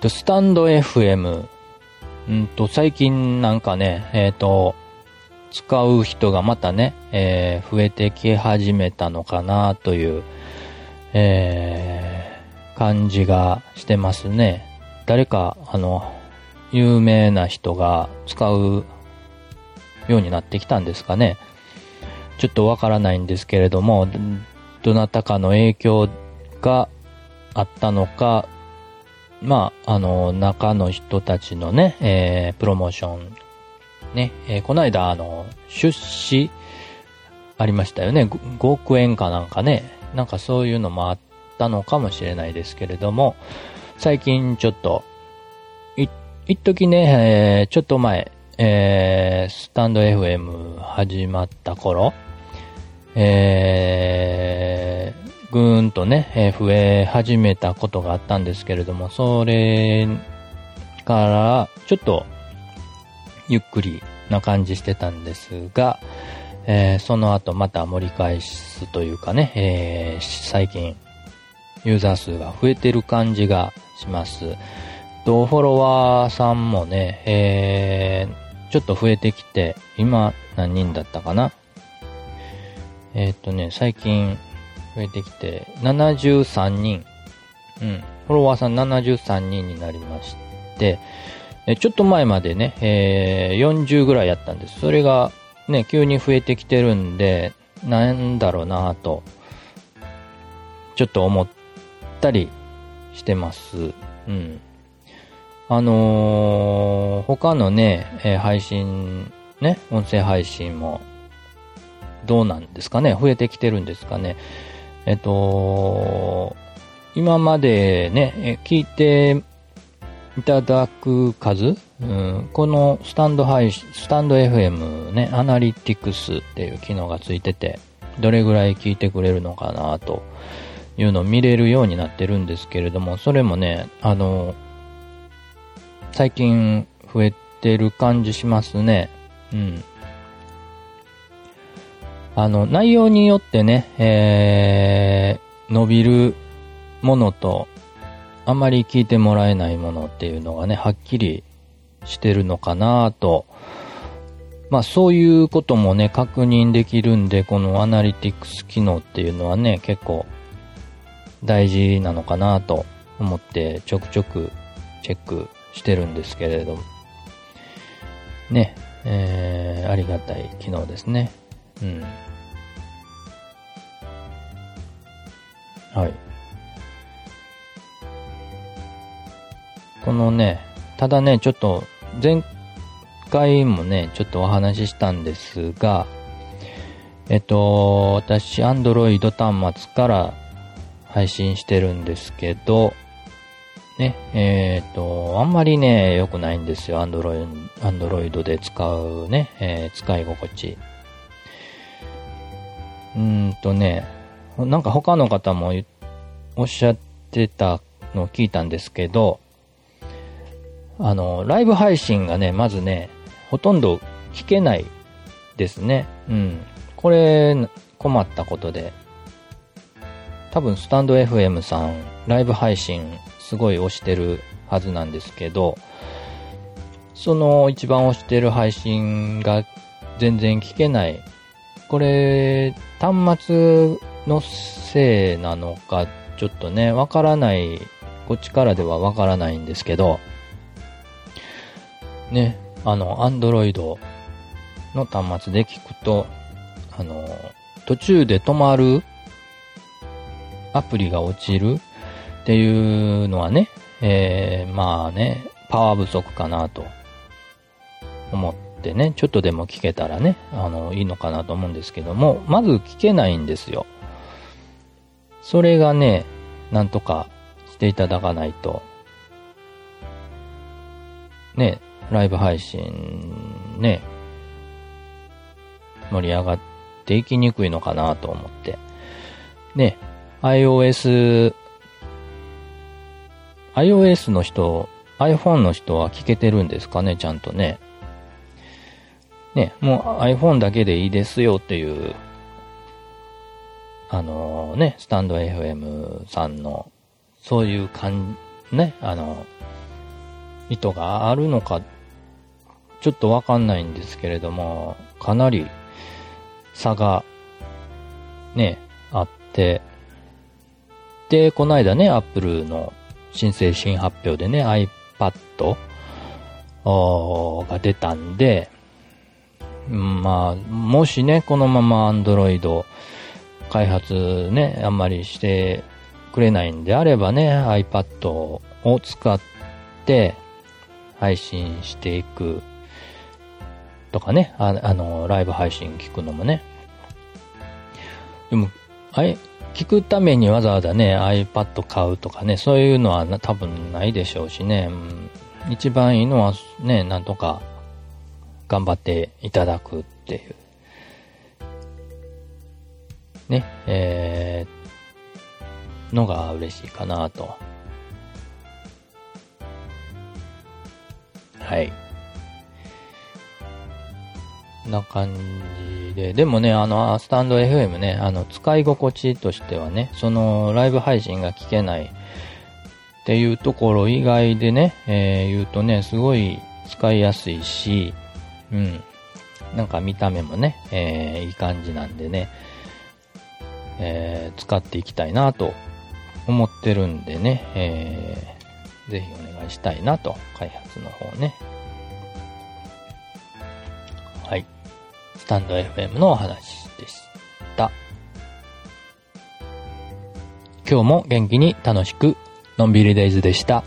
と、スタンド FM。うんと、最近なんかね、えっ、と、使う人がまたね、えー、増えてき始めたのかなという、えー、感じがしてますね。誰か、あの、有名な人が使うようになってきたんですかね。ちょっとわからないんですけれども、どなたかの影響があったのか、まあ、あの、中の人たちのね、えー、プロモーション、ね、えー、この間、あの、出資、ありましたよね。5億円かなんかね。なんかそういうのもあったのかもしれないですけれども、最近ちょっと、い、一時ね、えー、ちょっと前、えー、スタンド FM 始まった頃、えー、ぐーんとね、えー、増え始めたことがあったんですけれども、それからちょっとゆっくりな感じしてたんですが、えー、その後また盛り返すというかね、えー、最近ユーザー数が増えてる感じがします。と、フォロワーさんもね、えー、ちょっと増えてきて、今何人だったかな？えー、っとね、最近増えてきて、73人。うん。フォロワーさん73人になりまして、えちょっと前までね、えー、40ぐらいやったんです。それがね、急に増えてきてるんで、なんだろうなと、ちょっと思ったりしてます。うん。あのー、他のね、えー、配信、ね、音声配信もどうなんですかね？増えてきてるんですかね？えっと、今までね、聞いていただく数、うん、このスタンド配信、スタンド FM ね、アナリティクスっていう機能がついてて、どれぐらい聞いてくれるのかなというのを見れるようになってるんですけれども、それもね、あの、最近増えてる感じしますね。うん。あの、内容によってね、えー、伸びるものと、あんまり聞いてもらえないものっていうのがね、はっきりしてるのかなと。まあそういうこともね、確認できるんで、このアナリティクス機能っていうのはね、結構大事なのかなと思ってちょくちょくチェックしてるんですけれども。ね、えー、ありがたい機能ですね。うん。はい。このね、ただね、ちょっと、前回もね、ちょっとお話ししたんですが、えっと、私、アンドロイド端末から配信してるんですけど、ね、えっ、と、あんまりね、良くないんですよ。アンドロイド、アンドロイドで使うね、えー、使い心地。うんとね、なんか他の方もおっしゃってたのを聞いたんですけど、あの、ライブ配信がね、まずね、ほとんど聞けないですね。うん。これ、困ったことで。多分、スタンド FM さん、ライブ配信すごい押してるはずなんですけど、その一番押してる配信が全然聞けないこれ、端末のせいなのか、ちょっとね、わからない、こっちからではわからないんですけど、ね、あの、アンドロイドの端末で聞くと、あの、途中で止まるアプリが落ちるっていうのはね、えー、まあね、パワー不足かなと思ってってね、ちょっとでも聞けたらね、あの、いいのかなと思うんですけども、まず聞けないんですよ。それがね、なんとかしていただかないと、ね、ライブ配信、ね、盛り上がっていきにくいのかなと思って。ね、iOS、iOS の人、iPhone の人は聞けてるんですかね、ちゃんとね。ね、もう iPhone だけでいいですよっていう、あのね、スタンド FM さんの、そういう感じ、ね、あの、意図があるのか、ちょっとわかんないんですけれども、かなり差がね、あって、で、この間ね、アップルの新製新発表でね、iPad が出たんで、まあ、もしね、このまま Android 開発ね、あんまりしてくれないんであればね、iPad を使って配信していくとかね、ああの、ライブ配信聞くのもね。でも、あい、聞くためにわざわざね、iPad 買うとかね、そういうのは多分ないでしょうしね、うん、一番いいのはね、なんとか頑張っていただくっていう。ね、えー、のが嬉しいかなと。はい。な感じで、でもね、あの、スタンド FM ね、あの、使い心地としてはね、その、ライブ配信が聞けないっていうところ以外でね、えー、言うとね、すごい使いやすいし、うん。なんか見た目もね、えー、いい感じなんでね、えー、使っていきたいなと思ってるんでね、えー、ぜひお願いしたいなと、開発の方ね。はい。スタンド FM のお話でした。今日も元気に楽しく、のんびりデイズでした。